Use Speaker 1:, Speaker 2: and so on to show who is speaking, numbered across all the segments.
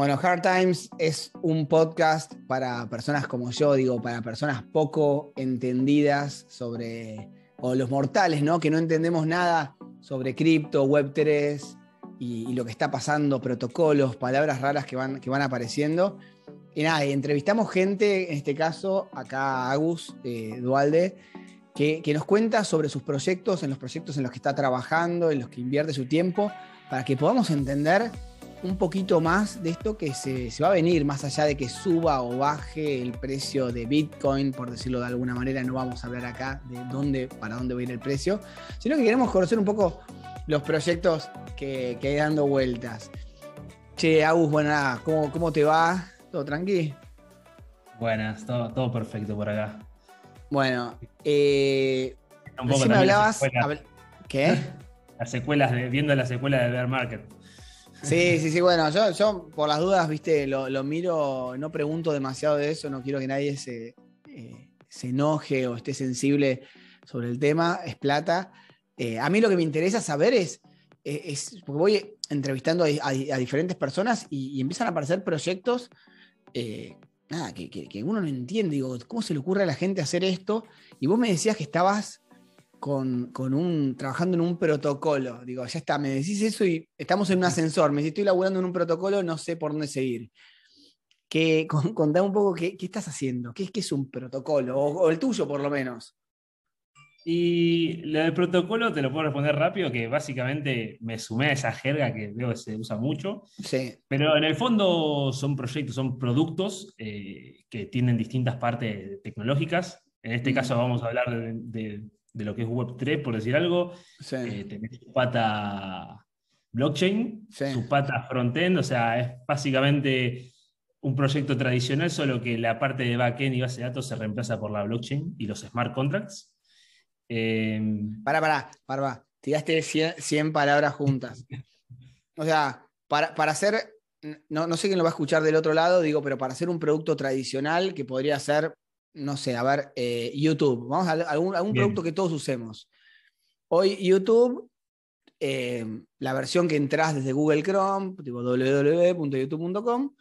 Speaker 1: Bueno, Hard Times es un podcast para personas como yo, digo, para personas poco entendidas sobre, o los mortales, ¿no? Que no entendemos nada sobre cripto, Web3 y, lo que está pasando, protocolos, palabras raras que van, que van apareciendo. Y nada, entrevistamos gente, en este caso, acá Agus eh, Dualde, que, que nos cuenta sobre sus proyectos, en los proyectos en los que está trabajando, en los que invierte su tiempo, para que podamos entender un poquito más de esto que se, va a venir, más allá de que suba o baje el precio de Bitcoin, por decirlo de alguna manera, no vamos a hablar acá de dónde, para dónde va a ir el precio, sino que queremos conocer un poco los proyectos que, que hay dando vueltas. Che, Agus, buena, ¿cómo, ¿cómo te va? ¿Todo tranqui?
Speaker 2: Buenas, todo, todo perfecto por acá.
Speaker 1: Bueno, eh, un me hablabas. ¿Qué?
Speaker 2: Las secuelas, de, viendo la secuela de Bear Market.
Speaker 1: Sí, sí, sí, bueno, yo, yo por las dudas, viste, lo, miro, no pregunto demasiado de eso, no quiero que nadie se, eh, se enoje o esté sensible sobre el tema, es plata. Eh, a mí lo que me interesa saber es, eh, es porque voy entrevistando a, diferentes personas y, empiezan a aparecer proyectos nada, que, que, uno no entiende, digo, ¿cómo se le ocurre a la gente hacer esto? Y vos me decías que estabas con, un, trabajando en un protocolo. Digo, ya está, me decís eso y estamos en un ascensor. Me decís, estoy laburando en un protocolo, no sé por dónde seguir. Que, contame un poco qué, estás haciendo, qué, qué es un protocolo, o, el tuyo por lo menos.
Speaker 2: Y lo del protocolo te lo puedo responder rápido, que básicamente me sumé a esa jerga que veo que se usa mucho.
Speaker 1: Sí.
Speaker 2: Pero en el fondo son proyectos, son productos eh, que tienen distintas partes tecnológicas. En este mm. caso vamos a hablar de de lo que es Web3, por decir algo. Eh, tenés su pata blockchain, su pata frontend, o sea, es básicamente un proyecto tradicional, solo que la parte de backend y base de datos se reemplaza por la blockchain y los smart contracts.
Speaker 1: Eh, para, para, para, tiraste 100, palabras juntas. O sea, para, hacer, no, no sé quién lo va a escuchar del otro lado, digo, pero para hacer un producto tradicional que podría ser no sé, a ver, eh, YouTube. Vamos a algún, algún producto que todos usemos. Hoy YouTube, eh, la versión que entras desde Google Chrome, tipo www.youtube.com,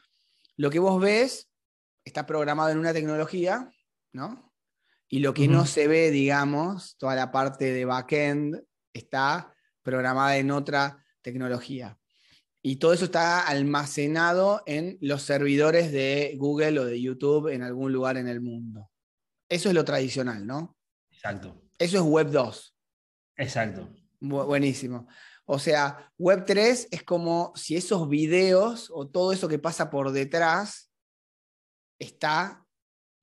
Speaker 1: lo que vos ves está programado en una tecnología, ¿no? Y lo que no se ve, digamos, toda la parte de backend está programada en otra tecnología. Y todo eso está almacenado en los servidores de Google o de YouTube en algún lugar en el mundo. Eso es lo tradicional, ¿no?
Speaker 2: Exacto.
Speaker 1: Eso es Web 2.
Speaker 2: Exacto.
Speaker 1: buenísimo. O sea, Web 3 es como si esos videos o todo eso que pasa por detrás está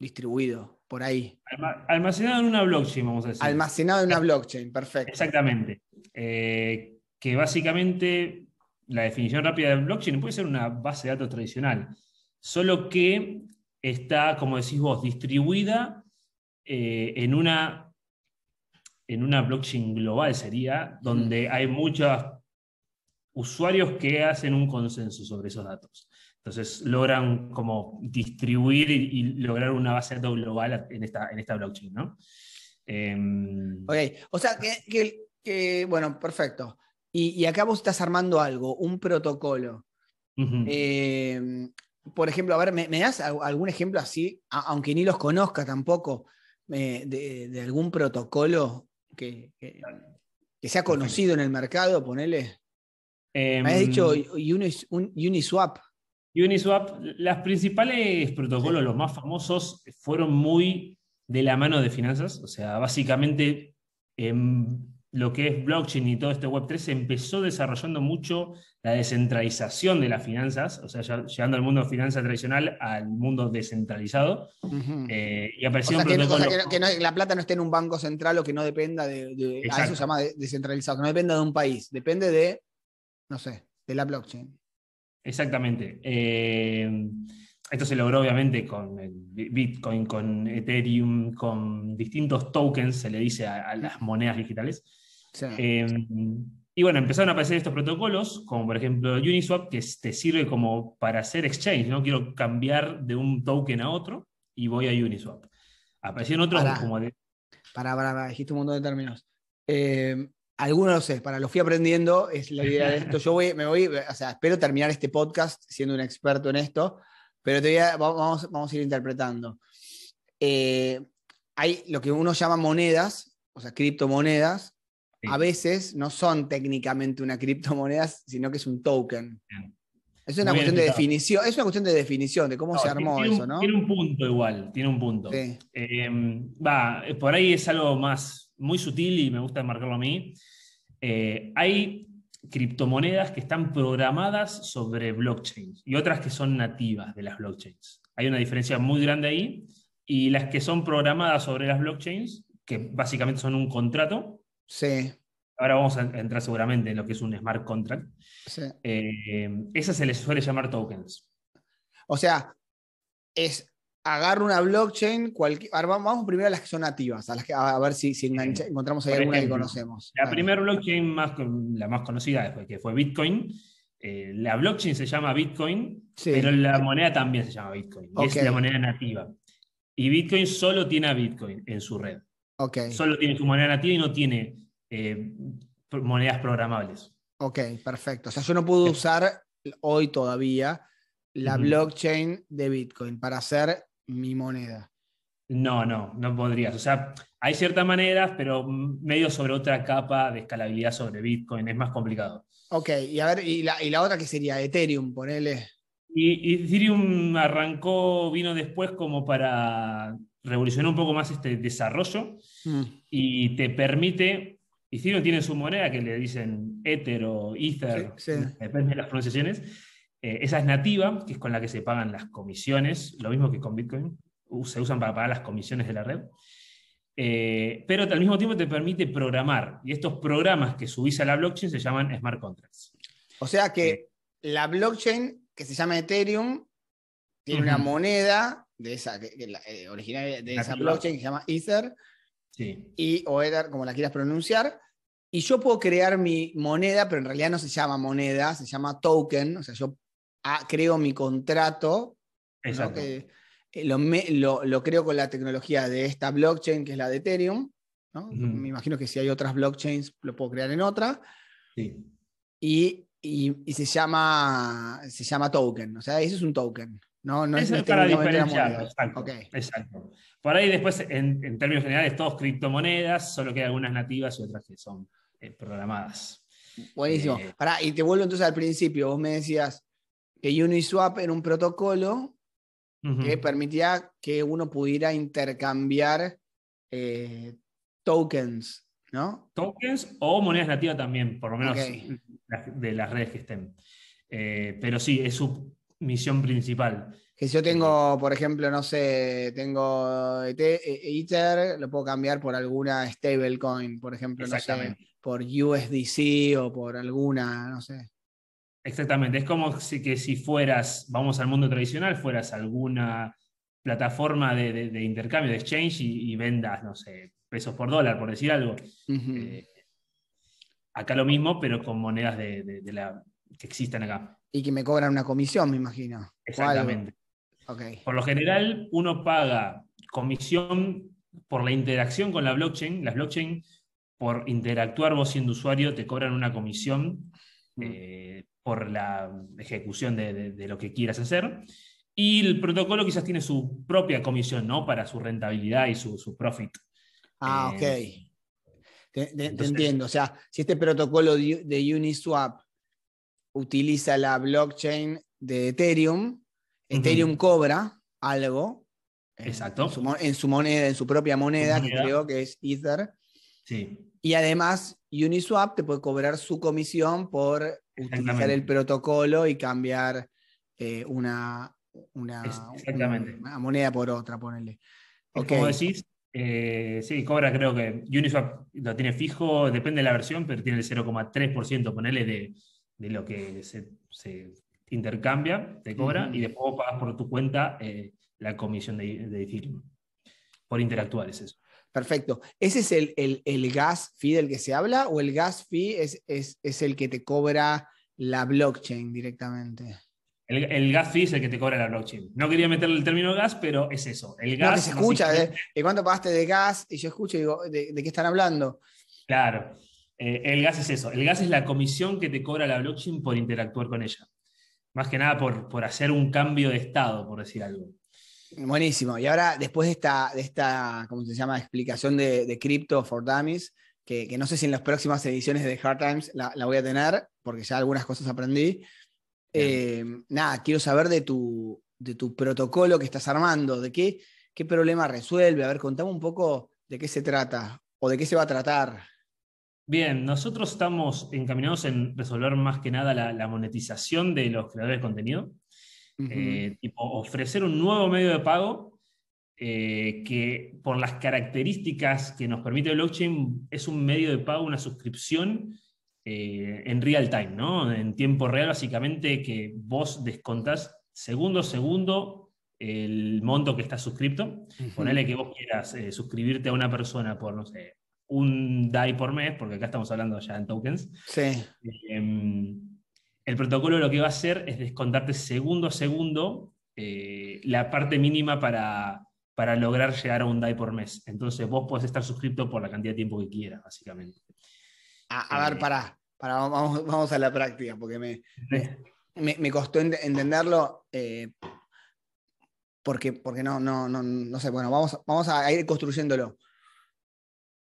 Speaker 1: distribuido por ahí.
Speaker 2: Almacenado en una blockchain, vamos a decir.
Speaker 1: Almacenado en una blockchain, perfecto.
Speaker 2: Exactamente. Eh, que básicamente la definición rápida de blockchain puede ser una base de datos tradicional, solo que está, como decís vos, distribuida eh, en, una, en una blockchain global, sería, donde hay muchos usuarios que hacen un consenso sobre esos datos. Entonces logran como distribuir y, lograr una base de datos global en esta, en esta blockchain, ¿no?
Speaker 1: Em, ok, o sea que, bueno, perfecto. Y, acá vos estás armando algo, un protocolo. Eh, por ejemplo, a ver, ¿me, das algún ejemplo así, aunque ni los conozca tampoco, eh, de, algún protocolo que, que, sea conocido en el mercado, ponele? me has dicho em, Uniswap.
Speaker 2: Uniswap, las principales protocolos, los más famosos, fueron muy de la mano de finanzas, o sea, básicamente em, lo que es blockchain y todo este Web3 se empezó desarrollando mucho la descentralización de las finanzas, o sea, llegando al mundo de finanzas tradicional al mundo descentralizado.
Speaker 1: Eh, y apareció que, la plata no esté en un banco central o que no dependa de. a eso se llama descentralizado, que no dependa de un país, depende de, no sé, de la blockchain.
Speaker 2: Exactamente. Eh, esto se logró obviamente con Bitcoin, con Ethereum, con distintos tokens, se le dice a, las monedas digitales. Em, y bueno, empezaron a aparecer estos protocolos, como por ejemplo Uniswap, que te sirve como para hacer exchange, ¿no? Quiero cambiar de un token a otro y voy a Uniswap. Aparecieron otros como de...
Speaker 1: Para, para, dijiste un montón de términos. Em, Algunos lo sé, para lo fui aprendiendo, es la idea de esto. Yo voy, me voy, o sea, espero terminar este podcast siendo un experto en esto, pero te voy a- vamos, vamos a ir interpretando. Eh, hay lo que uno llama monedas, o sea, criptomonedas,
Speaker 2: Sí.
Speaker 1: a veces no son técnicamente una criptomoneda, sino que es un token. Es una
Speaker 2: Muy
Speaker 1: cuestión de definición, es una cuestión de definición, de cómo
Speaker 2: No,
Speaker 1: se armó
Speaker 2: un-
Speaker 1: eso, ¿no?
Speaker 2: Tiene un punto igual, tiene un punto.
Speaker 1: Sí.
Speaker 2: Eh, va, por ahí es algo más muy sutil y me gusta marcarlo a mí. Eh, hay criptomonedas que están programadas sobre blockchains y otras que son nativas de las blockchains. Hay una diferencia muy grande ahí y las que son programadas sobre las blockchains, que básicamente son un contrato,
Speaker 1: Sí,
Speaker 2: ahora vamos a entrar seguramente en lo que es un smart contract,
Speaker 1: sí.
Speaker 2: eh, esas se les suele llamar tokens.
Speaker 1: O sea, es agarro una blockchain, cualquier, vamos primero a las que son nativas, a, las que, a ver si, si engancha- encontramos ahí alguna que conocemos.
Speaker 2: La primera blockchain más, la más conocida fue- que fue Bitcoin. eh, la blockchain se llama Bitcoin,
Speaker 1: Sí.
Speaker 2: pero la moneda también se llama Bitcoin. y
Speaker 1: Ok.
Speaker 2: Es la moneda nativa. Y Bitcoin solo tiene a Bitcoin en su red.
Speaker 1: Ok,
Speaker 2: Solo tiene su moneda nativa y no tiene eh, monedas programables.
Speaker 1: ok, perfecto. O sea, yo no puedo usar hoy todavía la blockchain de Bitcoin para hacer mi moneda.
Speaker 2: No, no, no podrías. O sea, hay ciertas maneras, pero medio sobre otra capa de escalabilidad sobre Bitcoin. Es más complicado.
Speaker 1: Ok, y a ver, y la, y la otra que sería Ethereum, ponele.
Speaker 2: Y, y Ethereum arrancó, vino después como para revolucionar un poco más este desarrollo
Speaker 1: Mm,
Speaker 2: y te permite, Ethereum tiene su moneda que le dicen Ether o Ether,
Speaker 1: Sí, sí.
Speaker 2: depende de las pronunciaciones, Eh, esa es nativa, que es con la que se pagan las comisiones, lo mismo que con Bitcoin, se usan para pagar las comisiones de la red. Eh, pero al mismo tiempo te permite programar, y estos programas que subís a la blockchain se llaman smart contracts.
Speaker 1: O sea que la blockchain que se llama Ethereum tiene una moneda de esa, que- que la- eh, originaria de esa blockchain que se llama Ether,
Speaker 2: Sí.
Speaker 1: y, o Ether, como la quieras pronunciar. Y yo puedo crear mi moneda, pero en realidad no se llama moneda, se llama token. O sea, yo creo mi contrato, ¿no? Que, eh, lo, me- lo- lo creo con la tecnología de esta blockchain, que es la de Ethereum. ¿no? Me imagino que si hay otras blockchains, lo puedo crear en otra.
Speaker 2: Sí.
Speaker 1: Y, y- y se, llama, se llama token. O sea, eso es un token. No, no
Speaker 2: Eso
Speaker 1: es
Speaker 2: es para
Speaker 1: técnicamente una
Speaker 2: diferenciarlo, exacto, exacto. Por ahí después, en, en términos generales, todos criptomonedas, solo que hay algunas nativas y otras que son eh, programadas.
Speaker 1: Buenísimo.
Speaker 2: Eh,
Speaker 1: Pará, y te vuelvo entonces al principio. Vos me decías que Uniswap era un protocolo que permitía que uno pudiera intercambiar eh, tokens, ¿no?
Speaker 2: Tokens o monedas nativas también, por lo menos de las redes que estén. Eh, pero sí, es su misión principal.
Speaker 1: Que si yo tengo, por ejemplo, no sé, tengo ET- eh, Ether, lo puedo cambiar por alguna stablecoin, por ejemplo, no sé, por USDC o por alguna, no sé.
Speaker 2: Exactamente. Es como si, que si fueras, vamos al mundo tradicional, fueras alguna plataforma de, de- de intercambio, de exchange y, y vendas, no sé, pesos por dólar, por decir algo. Eh, acá lo mismo, pero con monedas de, de- la, que existen acá.
Speaker 1: Y que me cobran una comisión, me imagino.
Speaker 2: Exactamente.
Speaker 1: Ok.
Speaker 2: Por lo general, uno paga comisión por la interacción con la blockchain. Las blockchain, por interactuar vos siendo usuario, te cobran una comisión eh, por la ejecución de, de- de lo que quieras hacer. Y el protocolo quizás tiene su propia comisión, ¿no? Para su rentabilidad y su, su profit.
Speaker 1: Ah, ok.
Speaker 2: Eh,
Speaker 1: Te, te- te
Speaker 2: entonces-
Speaker 1: entiendo. O sea, si este protocolo de, Uniswap utiliza la blockchain de Ethereum, Ethereum cobra algo.
Speaker 2: Exacto.
Speaker 1: En su, mo- en su moneda, en su propia moneda, que
Speaker 2: moneda.
Speaker 1: creo que es Ether.
Speaker 2: Sí,
Speaker 1: Y además, Uniswap te puede cobrar su comisión por utilizar el protocolo y cambiar eh, una, una,
Speaker 2: Es- exactamente.
Speaker 1: una moneda por otra, ponele.
Speaker 2: Es
Speaker 1: Ok.
Speaker 2: como decís, eh, sí, cobra creo que Uniswap lo tiene fijo, depende de la versión, pero tiene el 0,3%, ponele, de, de lo que se, se intercambia, te cobra, y después vos pagás por tu cuenta eh, la comisión de, de Ethereum. Por interactuar es eso.
Speaker 1: Perfecto. ¿Ese es el, el- el gas fee del que se habla o el gas fee es, es- es el que te cobra la blockchain directamente?
Speaker 2: El, el gas fee es el que te cobra la blockchain. No quería meterle el término gas, pero es eso. El
Speaker 1: No,
Speaker 2: gas
Speaker 1: que se escucha, ¿de, de cuánto pagaste de gas? Y yo escucho y digo, ¿de, de qué están hablando?
Speaker 2: Claro. Eh, el gas es eso. El gas es la comisión que te cobra la blockchain por interactuar con ella. Más que nada por, por hacer un cambio de estado, por decir algo.
Speaker 1: Buenísimo. Y ahora, después de esta, de esta ¿cómo se llama?, explicación de, de Crypto for Dummies, que, que, no sé si en las próximas ediciones de Hard Times la, la voy a tener, porque ya algunas cosas aprendí. Eh, nada, quiero saber de tu, de tu protocolo que estás armando, de qué, qué problema resuelve. A ver, contame un poco de qué se trata o de qué se va a tratar.
Speaker 2: Bien, nosotros estamos encaminados en resolver más que nada la, la monetización de los creadores de contenido. Uh -huh. eh, tipo, ofrecer un nuevo medio de pago eh, que por las características que nos permite el blockchain es un medio de pago, una suscripción eh, en real time, ¿no? En tiempo real, básicamente, que vos descontás segundo a segundo el monto que está suscripto. Uh -huh. Ponele que vos quieras suscribirte a una persona por, no sé, un DAI por mes, porque acá estamos hablando ya en tokens.
Speaker 1: Sí.
Speaker 2: Eh, el protocolo lo que va a hacer es descontarte segundo a segundo eh, la parte mínima para, para, lograr llegar a un DAI por mes. Entonces vos podés estar suscrito por la cantidad de tiempo que quieras, básicamente.
Speaker 1: A, a ver, pará, pará vamos, vamos, a la práctica, porque me, me, me costó ent entenderlo. Eh, porque, porque no, no, no, no sé, bueno, vamos, vamos a ir construyéndolo.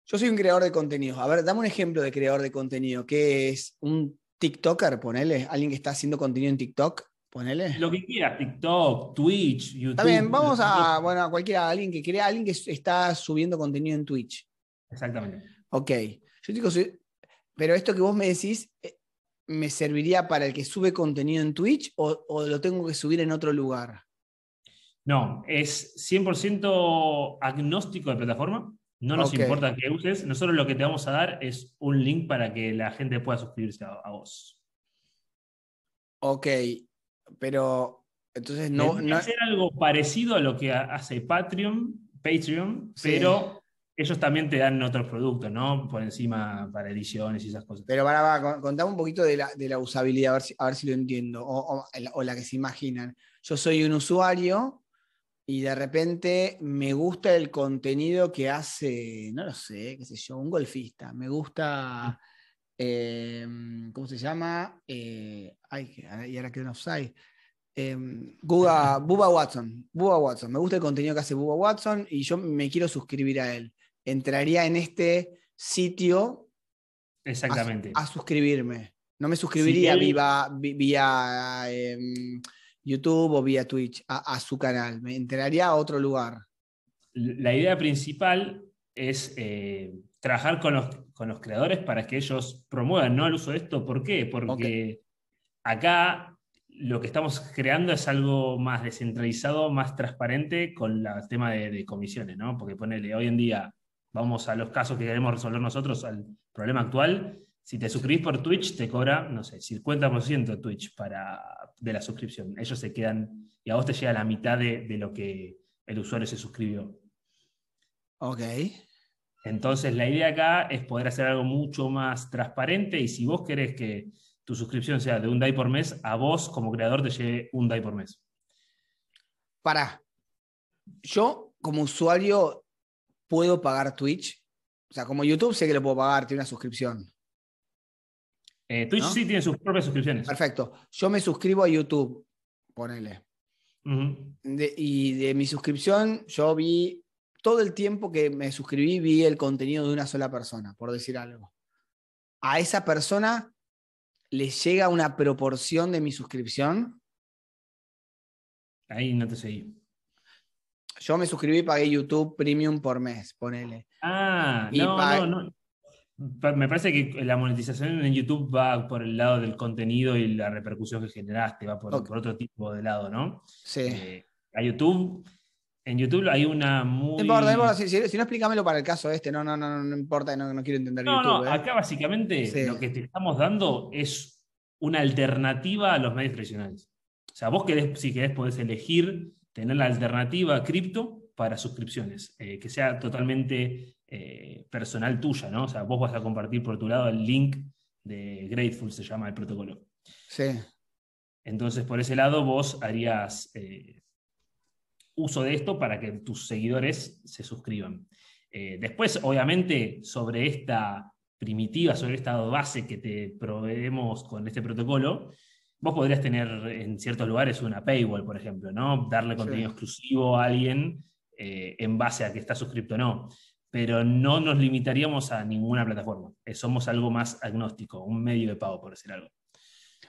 Speaker 1: Yo soy un creador de contenido. A ver, dame un ejemplo de creador de contenido. ¿Qué es un TikToker? Ponele. ¿Alguien que está haciendo contenido en TikTok? Ponele.
Speaker 2: Lo que quieras, TikTok, Twitch, YouTube.
Speaker 1: Bien, vamos a, bueno, a cualquiera, alguien que crea, alguien que está subiendo contenido en Twitch.
Speaker 2: Exactamente.
Speaker 1: Ok. Yo digo, pero esto que vos me decís, eh, ¿me serviría para el que sube contenido en Twitch o, o lo tengo que subir en otro lugar?
Speaker 2: No, es 100% agnóstico de plataforma. No nos okay. importa que uses. Nosotros lo que te vamos a dar es un link para que la gente pueda suscribirse a, a vos.
Speaker 1: Ok, pero entonces no. no...
Speaker 2: hacer algo parecido a lo que hace Patreon, Patreon, sí. pero ellos también te dan otros productos, ¿no? Por encima para ediciones y esas cosas.
Speaker 1: Pero para, para contame un poquito de la, de la usabilidad, a ver si, a ver si lo entiendo, o, o, o la que se imaginan. Yo soy un usuario y de repente me gusta el contenido que hace, no lo sé, qué sé yo, un golfista. Me gusta, eh, ¿cómo se llama? Eh, ay, y ahora quedó en offside. Eh, Buba Watson. Buba Watson. Me gusta el contenido que hace Buba Watson y yo me quiero suscribir a él. Entraría en este sitio
Speaker 2: Exactamente.
Speaker 1: A, a suscribirme. No me suscribiría sí, él... vía, vía em, YouTube o vía Twitch a, a, su canal? ¿Me enteraría a otro lugar?
Speaker 2: La idea principal es eh, trabajar con los, con los, creadores para que ellos promuevan ¿no? el uso de esto. ¿Por qué? Porque okay. acá lo que estamos creando es algo más descentralizado, más transparente con el tema de, de, comisiones, ¿no? Porque ponele, hoy en día vamos a los casos que queremos resolver nosotros, al problema actual. Si te suscribís por Twitch, te cobra, no sé, 50% Twitch para, de la suscripción. Ellos se quedan y a vos te llega la mitad de, de lo que el usuario se suscribió.
Speaker 1: Ok.
Speaker 2: Entonces la idea acá es poder hacer algo mucho más transparente y si vos querés que tu suscripción sea de un DAI por mes, a vos como creador te llegue un DAI por mes.
Speaker 1: Para. Yo como usuario puedo pagar Twitch. O sea, como YouTube sé que lo puedo pagar, tiene una suscripción.
Speaker 2: Eh, Twitch ¿no? sí tiene sus propias suscripciones.
Speaker 1: Perfecto. Yo me suscribo a YouTube, ponele. Uh -huh. de, y de mi suscripción, yo vi todo el tiempo que me suscribí, vi el contenido de una sola persona, por decir algo. A esa persona le llega una proporción de mi suscripción.
Speaker 2: Ahí no te seguí.
Speaker 1: Yo me suscribí y pagué YouTube Premium por mes, ponele.
Speaker 2: Ah, y no, no, no. Me parece que la monetización en YouTube va por el lado del contenido y la repercusión que generaste, va por, okay. por otro tipo de lado, ¿no?
Speaker 1: Sí.
Speaker 2: Eh, a YouTube, en YouTube hay una muy.
Speaker 1: No importa, no importa. Si, no, explícamelo para el caso este. No, no, no, no importa, no, no quiero entender
Speaker 2: no,
Speaker 1: YouTube.
Speaker 2: No,
Speaker 1: ¿eh?
Speaker 2: acá básicamente sí. lo que te estamos dando es una alternativa a los medios tradicionales. O sea, vos querés, si querés, podés elegir tener la alternativa cripto para suscripciones, eh, que sea totalmente eh, personal tuya, ¿no? O sea, vos vas a compartir por tu lado el link de Grateful, se llama el protocolo.
Speaker 1: Sí.
Speaker 2: Entonces, por ese lado, vos harías eh, uso de esto para que tus seguidores se suscriban. Eh, después, obviamente, sobre esta primitiva sobre esta base que te proveemos con este protocolo, vos podrías tener en ciertos lugares una paywall, por ejemplo, ¿no? Darle contenido exclusivo a alguien eh, en base a que está suscrito o no. Pero no nos limitaríamos a ninguna plataforma. Eh, somos algo más agnóstico, un medio de pago, por decir algo.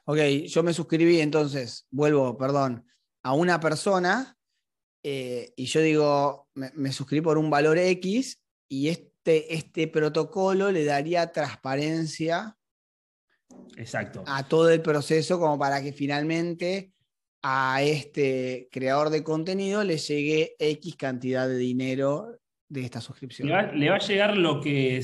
Speaker 1: Ok, yo me suscribí entonces, vuelvo, perdón, a una persona eh, y yo digo, me, suscribí por un valor X y este, este protocolo le daría transparencia
Speaker 2: Exacto.
Speaker 1: a todo el proceso como para que finalmente a este creador de contenido le llegue X cantidad de dinero de esta suscripción.
Speaker 2: Le va, a llegar lo que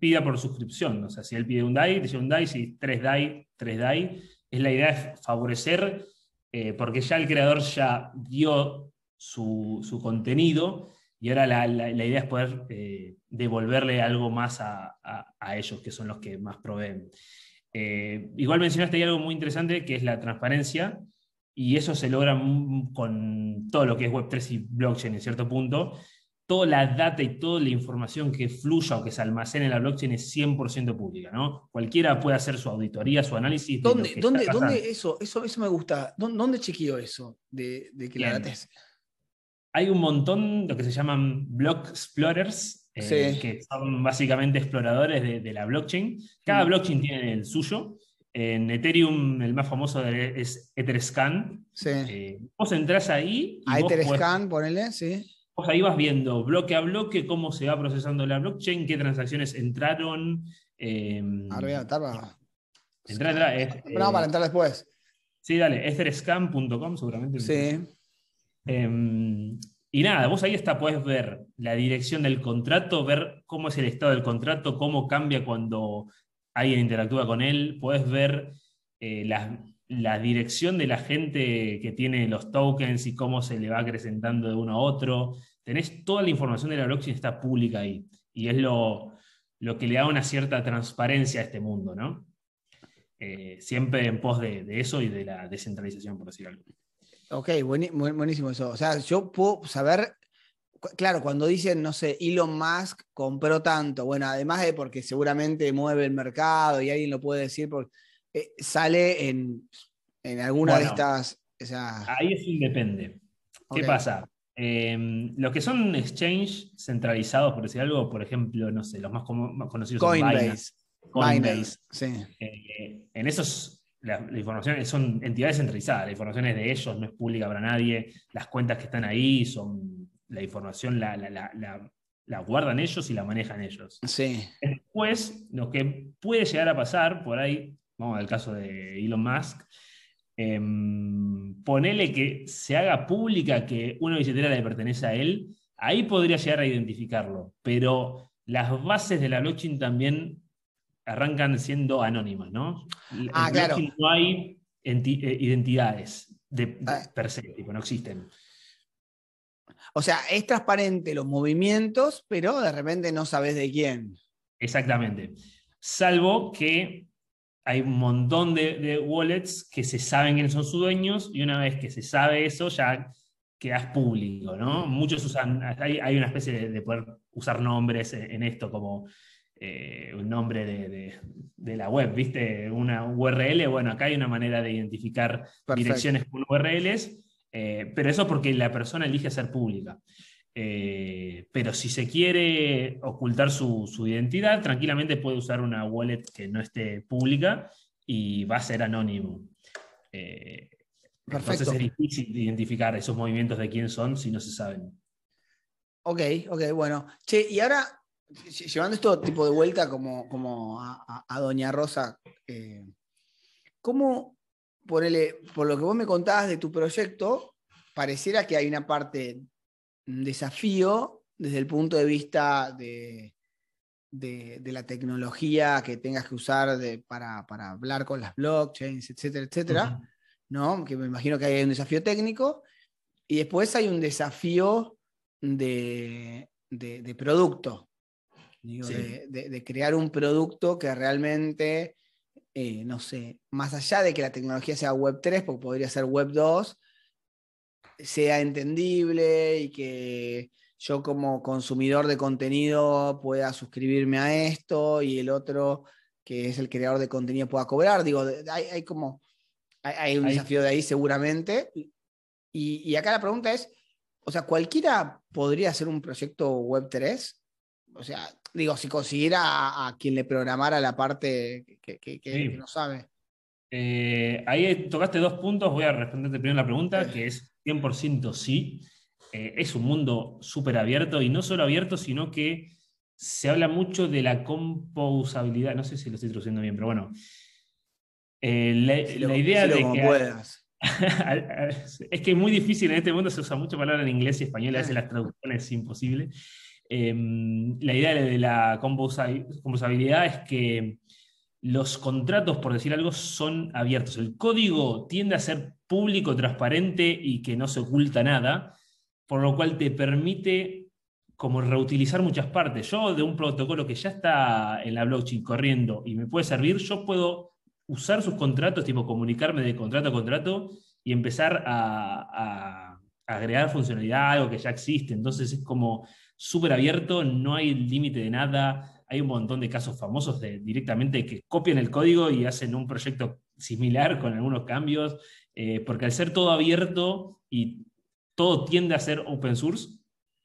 Speaker 2: pida por suscripción. O sea, si él pide un DAI, te un DAI, si tres DAI, tres DAI. Es la idea de favorecer, eh, porque ya el creador ya dio su, contenido y ahora la, idea es poder eh, devolverle algo más a, ellos, que son los que más proveen. Eh, igual mencionaste ahí algo muy interesante, que es la transparencia, y eso se logra con todo lo que es Web3 y blockchain en cierto punto. Toda la data y toda la información que fluya o que se almacene en la blockchain es 100% pública, ¿no? Cualquiera puede hacer su auditoría, su análisis.
Speaker 1: ¿Dónde, ¿dónde, ¿dónde eso, eso, eso me gusta? ¿Dónde, chequeo eso de, que la data es?
Speaker 2: Hay un montón, lo que se llaman block explorers, eh, que son básicamente exploradores de, la blockchain. Cada blockchain tiene el suyo. En Ethereum, el más famoso es Etherscan.
Speaker 1: Sí. Eh,
Speaker 2: vos entrás ahí.
Speaker 1: a Etherscan, ponele, sí.
Speaker 2: Vos ahí vas viendo bloque a bloque cómo se va procesando la blockchain, qué transacciones entraron.
Speaker 1: Eh, Ahora voy a
Speaker 2: Entra, entra.
Speaker 1: no, para entrar después.
Speaker 2: Sí, dale, etherscan.com seguramente.
Speaker 1: Sí.
Speaker 2: Em, y nada, vos ahí está, puedes ver la dirección del contrato, ver cómo es el estado del contrato, cómo cambia cuando alguien interactúa con él, puedes ver eh, la, dirección de la gente que tiene los tokens y cómo se le va acrecentando de uno a otro. Tenés toda la información de la blockchain, está pública ahí. Y es lo, que le da una cierta transparencia a este mundo, ¿no? Eh, siempre en pos de, de, eso y de la descentralización, por decir algo.
Speaker 1: Ok, buenísimo eso. O sea, yo puedo saber, claro, cuando dicen, no sé, Elon Musk compró tanto, bueno, además de porque seguramente mueve el mercado y alguien lo puede decir, porque, eh, sale en, alguna de estas...
Speaker 2: ahí es independe. ¿Qué pasa? Em, los que son exchange centralizados, por decir algo, por ejemplo, no sé, los más, conocidos
Speaker 1: Coinbase.
Speaker 2: son Coinbase.
Speaker 1: sí.
Speaker 2: Eh, en esos la, información son entidades centralizadas, la información es de ellos, no es pública para nadie, las cuentas que están ahí son, la información la, guardan ellos y la manejan ellos.
Speaker 1: Sí.
Speaker 2: Después, lo que puede llegar a pasar, por ahí, vamos al caso de Elon Musk, eh, ponele que se haga pública que una billetera le pertenece a él, ahí podría llegar a identificarlo, pero las bases de la blockchain también arrancan siendo anónimas, ¿no?
Speaker 1: Ah, claro.
Speaker 2: No hay eh, identidades de, ah. per se, no existen.
Speaker 1: O sea, es transparente los movimientos, pero de repente no sabes de quién.
Speaker 2: Exactamente. Salvo que hay un montón de, wallets que se saben quiénes son sus dueños y una vez que se sabe eso ya quedas público, ¿no? Muchos usan, hay, una especie de, poder usar nombres en esto como eh, un nombre de, la web, ¿viste? Una URL, bueno, acá hay una manera de identificar direcciones con URLs, eh, pero eso porque la persona elige ser pública. Eh, pero si se quiere ocultar su, identidad, tranquilamente puede usar una wallet que no esté pública y va a ser anónimo. Entonces es difícil identificar esos movimientos de quién son si no se saben.
Speaker 1: Ok, ok, bueno. Che, y ahora llevando esto tipo de vuelta como, como a, Doña Rosa, eh, ¿cómo, por, por lo que vos me contabas de tu proyecto, pareciera que hay una parte, desafío desde el punto de vista de, de, la tecnología que tengas que usar para, hablar con las blockchains, etcétera, etcétera, ¿no? Que me imagino que hay un desafío técnico. Y después hay un desafío de, de producto, de, crear un producto que realmente, eh, no sé, más allá de que la tecnología sea Web 3, porque podría ser Web 2, sea entendible y que, yo como consumidor de contenido pueda suscribirme a esto y el otro que es el creador de contenido pueda cobrar. Digo, hay, como, hay, un desafío de ahí seguramente. Y, acá la pregunta es, o sea, ¿cualquiera podría hacer un proyecto Web3? O sea, digo, si consiguiera a, quien le programara la parte que, no sabe.
Speaker 2: Eh, ahí tocaste dos puntos, voy a responderte primero la pregunta, que es 100% sí. Eh, es un mundo súper abierto y no solo abierto, sino que se habla mucho de la composabilidad, no sé si lo estoy traduciendo bien, pero bueno. Eh, la, idea de que... Puedas. es que es muy difícil en este mundo, se usa mucho palabra en inglés y español, a veces las traducciones es imposible. Em, la idea de la composabilidad es que los contratos, por decir algo, son abiertos. El código tiende a ser público, transparente y que no se oculta nada, por lo cual te permite como reutilizar muchas partes. Yo de un protocolo que ya está en la blockchain corriendo y me puede servir, yo puedo usar sus contratos, tipo comunicarme de contrato a contrato y empezar a, agregar funcionalidad, algo que ya existe. Entonces es como súper abierto, no hay límite de nada. Hay un montón de casos famosos de directamente que copian el código y hacen un proyecto similar con algunos cambios, eh, porque al ser todo abierto y todo tiende a ser open source,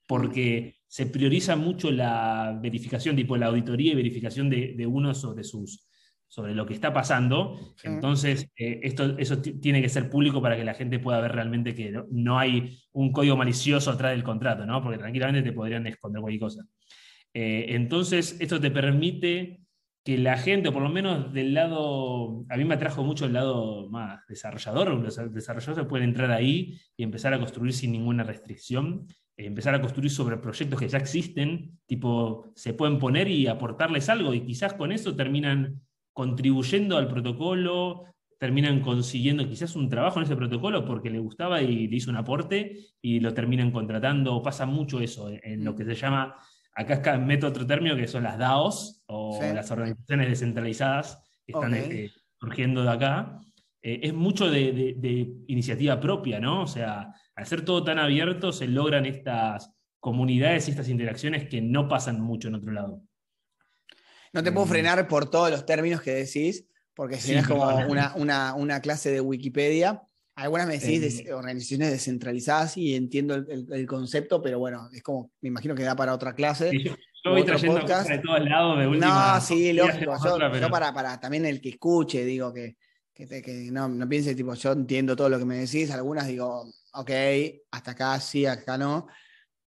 Speaker 2: porque se prioriza mucho la verificación, tipo la auditoría y verificación de, de uno sobre, sus, sobre lo que está pasando. Entonces, eh, esto, eso tiene que ser público para que la gente pueda ver realmente que no, hay un código malicioso atrás del contrato, ¿no? porque tranquilamente te podrían esconder cualquier cosa. Eh, entonces, esto te permite que la gente, por lo menos del lado, a mí me atrajo mucho el lado más desarrollador, los desarrolladores pueden entrar ahí y empezar a construir sin ninguna restricción. Eh, empezar a construir sobre proyectos que ya existen, tipo, se pueden poner y aportarles algo y quizás con eso terminan contribuyendo al protocolo, terminan consiguiendo quizás un trabajo en ese protocolo porque le gustaba y le hizo un aporte y lo terminan contratando. Pasa mucho eso en, lo mm. que se llama, acá meto otro término que son las DAOs o las organizaciones descentralizadas que están eh, surgiendo de acá. Eh, es mucho de, de, iniciativa propia, ¿no? O sea, al ser todo tan abierto, se logran estas comunidades y estas interacciones que no pasan mucho en otro lado.
Speaker 1: No te puedo mm. frenar por todos los términos que decís, porque si no es como una, clase de Wikipedia. Algunas me decís eh, organizaciones descentralizadas y entiendo el, concepto, pero bueno, es como, me imagino que da para otra clase.
Speaker 2: yo, voy trayendo de todos lados de
Speaker 1: última. No, sí, lógico. Yo, para, para, también el que escuche, digo que, que, no, no piense, tipo, yo entiendo todo lo que me decís. Algunas digo, ok, hasta acá sí, acá no.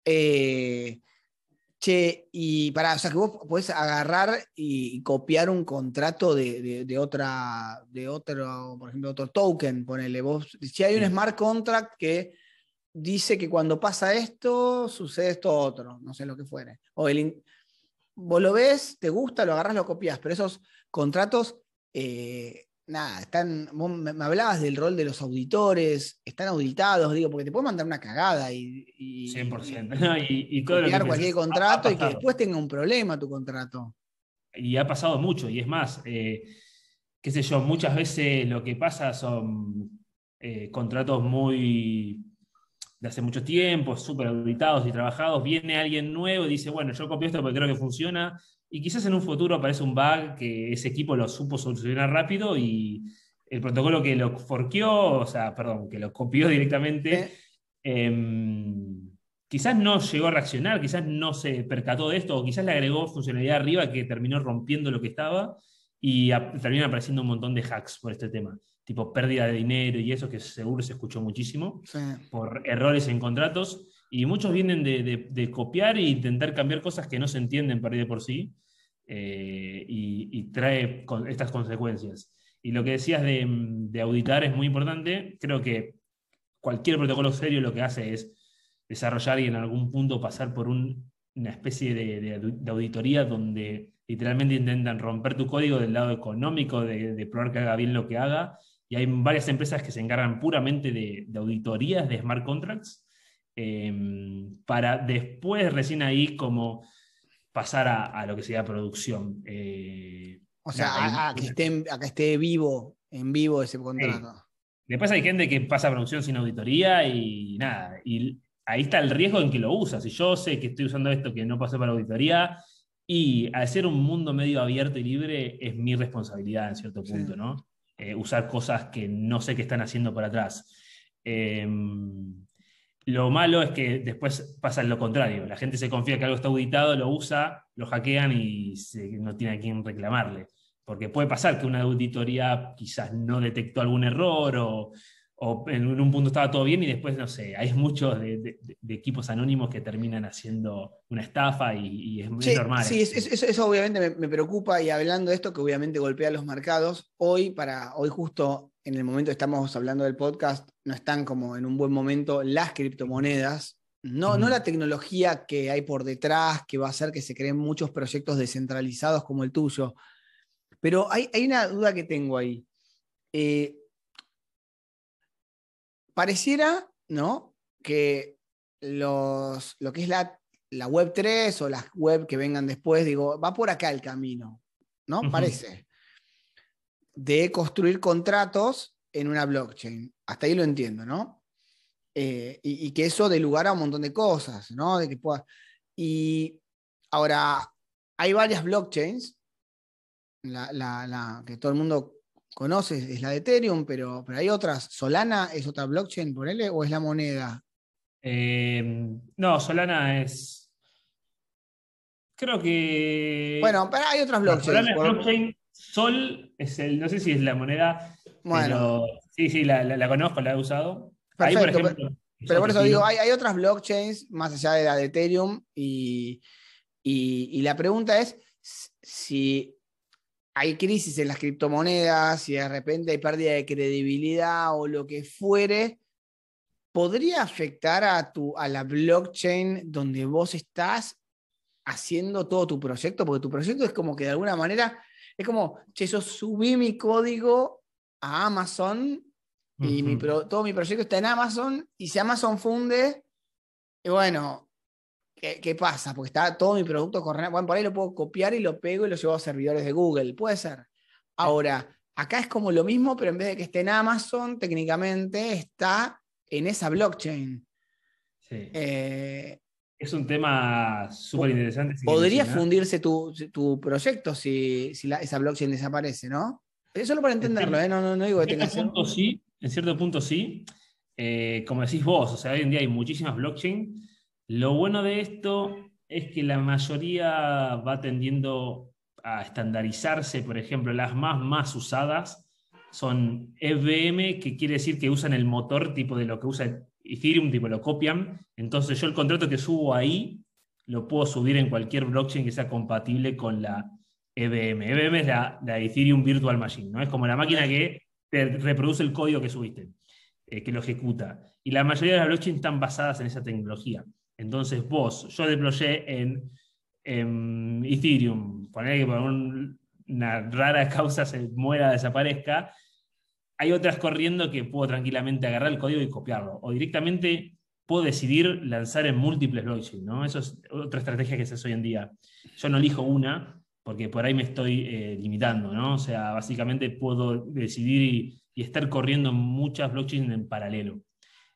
Speaker 1: Eh, che, y para, o sea, que vos podés agarrar y, copiar un contrato de, de, otra, de otro, por ejemplo, otro token, ponele. Vos, si hay un smart contract que dice que cuando pasa esto, sucede esto otro, no sé lo que fuere. O el, vos lo ves, te gusta, lo agarras, lo copias, pero esos contratos eh, nada, están, me, hablabas del rol de los auditores, están auditados, digo, porque te pueden mandar una cagada y,
Speaker 2: 100%. y,
Speaker 1: copiar cualquier contrato y que después tenga un problema tu contrato.
Speaker 2: Y ha pasado mucho, y es más, eh, qué sé yo, muchas veces lo que pasa son eh, contratos muy de hace mucho tiempo, súper auditados y trabajados, viene alguien nuevo y dice, bueno, yo copio esto porque creo que funciona, y quizás en un futuro aparece un bug que ese equipo lo supo solucionar rápido y el protocolo que lo forqueó, o sea, perdón, que lo copió directamente, em, quizás no llegó a reaccionar, quizás no se percató de esto, o quizás le agregó funcionalidad arriba que terminó rompiendo lo que estaba y terminan apareciendo un montón de hacks por este tema, tipo pérdida de dinero y eso que seguro se escuchó muchísimo por errores en contratos. Y muchos vienen de, copiar e intentar cambiar cosas que no se entienden por ahí de por sí, eh, y, trae estas consecuencias. Y lo que decías de, auditar es muy importante. Creo que cualquier protocolo serio lo que hace es desarrollar y en algún punto pasar por una especie de, auditoría donde literalmente intentan romper tu código del lado económico, de, probar que haga bien lo que haga. Y hay varias empresas que se encargan puramente de, auditorías de smart contracts Em, para después recién ahí como pasar a, lo que sería producción.
Speaker 1: Eh, o sea, a, que esté, esté, vivo, en vivo ese contrato.
Speaker 2: Después hay gente que pasa a producción sin auditoría y nada. Y ahí está el riesgo en que lo usas. Si yo sé que estoy usando esto que no pasó para auditoría, y al ser un mundo medio abierto y libre, es mi responsabilidad en cierto punto, ¿no? Eh, usar cosas que no sé qué están haciendo por atrás. Em, lo malo es que después pasa lo contrario. La gente se confía que algo está auditado, lo usa, lo hackean y no tiene a quién reclamarle. Porque puede pasar que una auditoría quizás no detectó algún error o, o en un punto estaba todo bien y después, no sé, hay muchos de, equipos anónimos que terminan haciendo una estafa y, es muy normal.
Speaker 1: Sí, eso, obviamente me, preocupa y hablando de esto que obviamente golpea los mercados, hoy, para, hoy justo en el momento que estamos hablando del podcast, no están como en un buen momento las criptomonedas, no, no la tecnología que hay por detrás, que va a hacer que se creen muchos proyectos descentralizados como el tuyo, pero hay, hay una duda que tengo ahí. Eh, pareciera, ¿no? Que los, lo que es la, la web 3 o las web que vengan después, digo, va por acá el camino, ¿no? Parece. De construir contratos en una blockchain. Hasta ahí lo entiendo, ¿no? Eh, y, que eso dé lugar a un montón de cosas, ¿no? De que pueda... Y ahora, hay varias blockchains, la, la, que todo el mundo conoces es la de Ethereum, pero, pero hay otras. ¿Solana es otra blockchain, por él, o es la moneda?
Speaker 2: Eh, no, Solana es. Creo que.
Speaker 1: Bueno, pero hay otras blockchains.
Speaker 2: Solana es blockchain. Sol es el. No sé si es la moneda. Bueno. sí, sí, la, conozco, la he usado.
Speaker 1: Perfecto, por ejemplo, pero, por eso digo, hay, hay, otras blockchains más allá de la de Ethereum y, y la pregunta es si hay crisis en las criptomonedas y de repente hay pérdida de credibilidad o lo que fuere, ¿podría afectar a, tu, a la blockchain donde vos estás haciendo todo tu proyecto? Porque tu proyecto es como que de alguna manera, es como, che, yo subí mi código a Amazon y todo mi proyecto está en Amazon y si Amazon funde, y bueno, ¿Qué, pasa? Porque está todo mi producto corriendo. Bueno, por ahí lo puedo copiar y lo pego y lo llevo a servidores de Google. Puede ser. Ahora, acá es como lo mismo, pero en vez de que esté en Amazon, técnicamente está en esa blockchain.
Speaker 2: Sí. Eh, es un tema súper interesante.
Speaker 1: podría fundirse tu, proyecto si, esa blockchain desaparece, ¿no? Eso solo para entenderlo, ¿eh? no, no, no, digo que
Speaker 2: tenga punto, sí, En cierto punto sí. Eh, como decís vos, o sea, hoy en día hay muchísimas blockchains lo bueno de esto es que la mayoría va tendiendo a estandarizarse, por ejemplo, las más, más usadas son EVM, que quiere decir que usan el motor tipo de lo que usa Ethereum, tipo lo copian. Entonces yo el contrato que subo ahí lo puedo subir en cualquier blockchain que sea compatible con la EVM. EVM es la, Ethereum Virtual Machine, ¿no? Es como la máquina que te reproduce el código que subiste, eh, que lo ejecuta. Y la mayoría de las blockchains están basadas en esa tecnología. Entonces vos, yo deployé en, Ethereum, poner que por una rara causa se muera, desaparezca, hay otras corriendo que puedo tranquilamente agarrar el código y copiarlo. O directamente puedo decidir lanzar en múltiples blockchains, ¿no? Eso es otra estrategia que se hace hoy en día. Yo no elijo una, porque por ahí me estoy eh, limitando, ¿no? O sea, básicamente puedo decidir y, estar corriendo muchas blockchains en paralelo,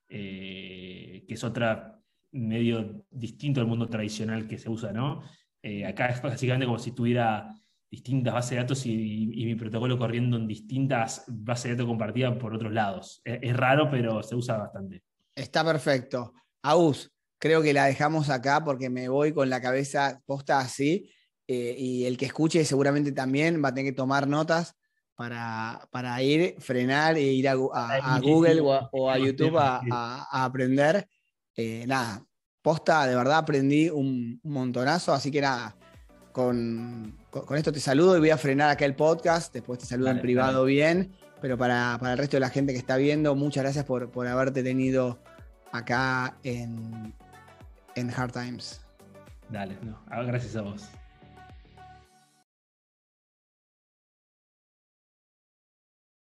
Speaker 2: eh, que es otra medio distinto al mundo tradicional que se usa, ¿no? Eh, acá es básicamente como si tuviera distintas bases de datos y, mi protocolo corriendo en distintas bases de datos compartidas por otros lados. Es, raro, pero se usa bastante.
Speaker 1: Está perfecto. Aus, creo que la dejamos acá porque me voy con la cabeza posta así eh, y el que escuche seguramente también va a tener que tomar notas para, ir, frenar e ir a, Google o a, YouTube a aprender. Eh, nada, posta, de verdad aprendí un, montonazo, así que nada, con, esto te saludo y voy a frenar acá el podcast, después te saludo en privado bien, pero para, el resto de la gente que está viendo, muchas gracias por, haberte tenido acá en, en Hard Times.
Speaker 2: Dale, no, gracias a vos.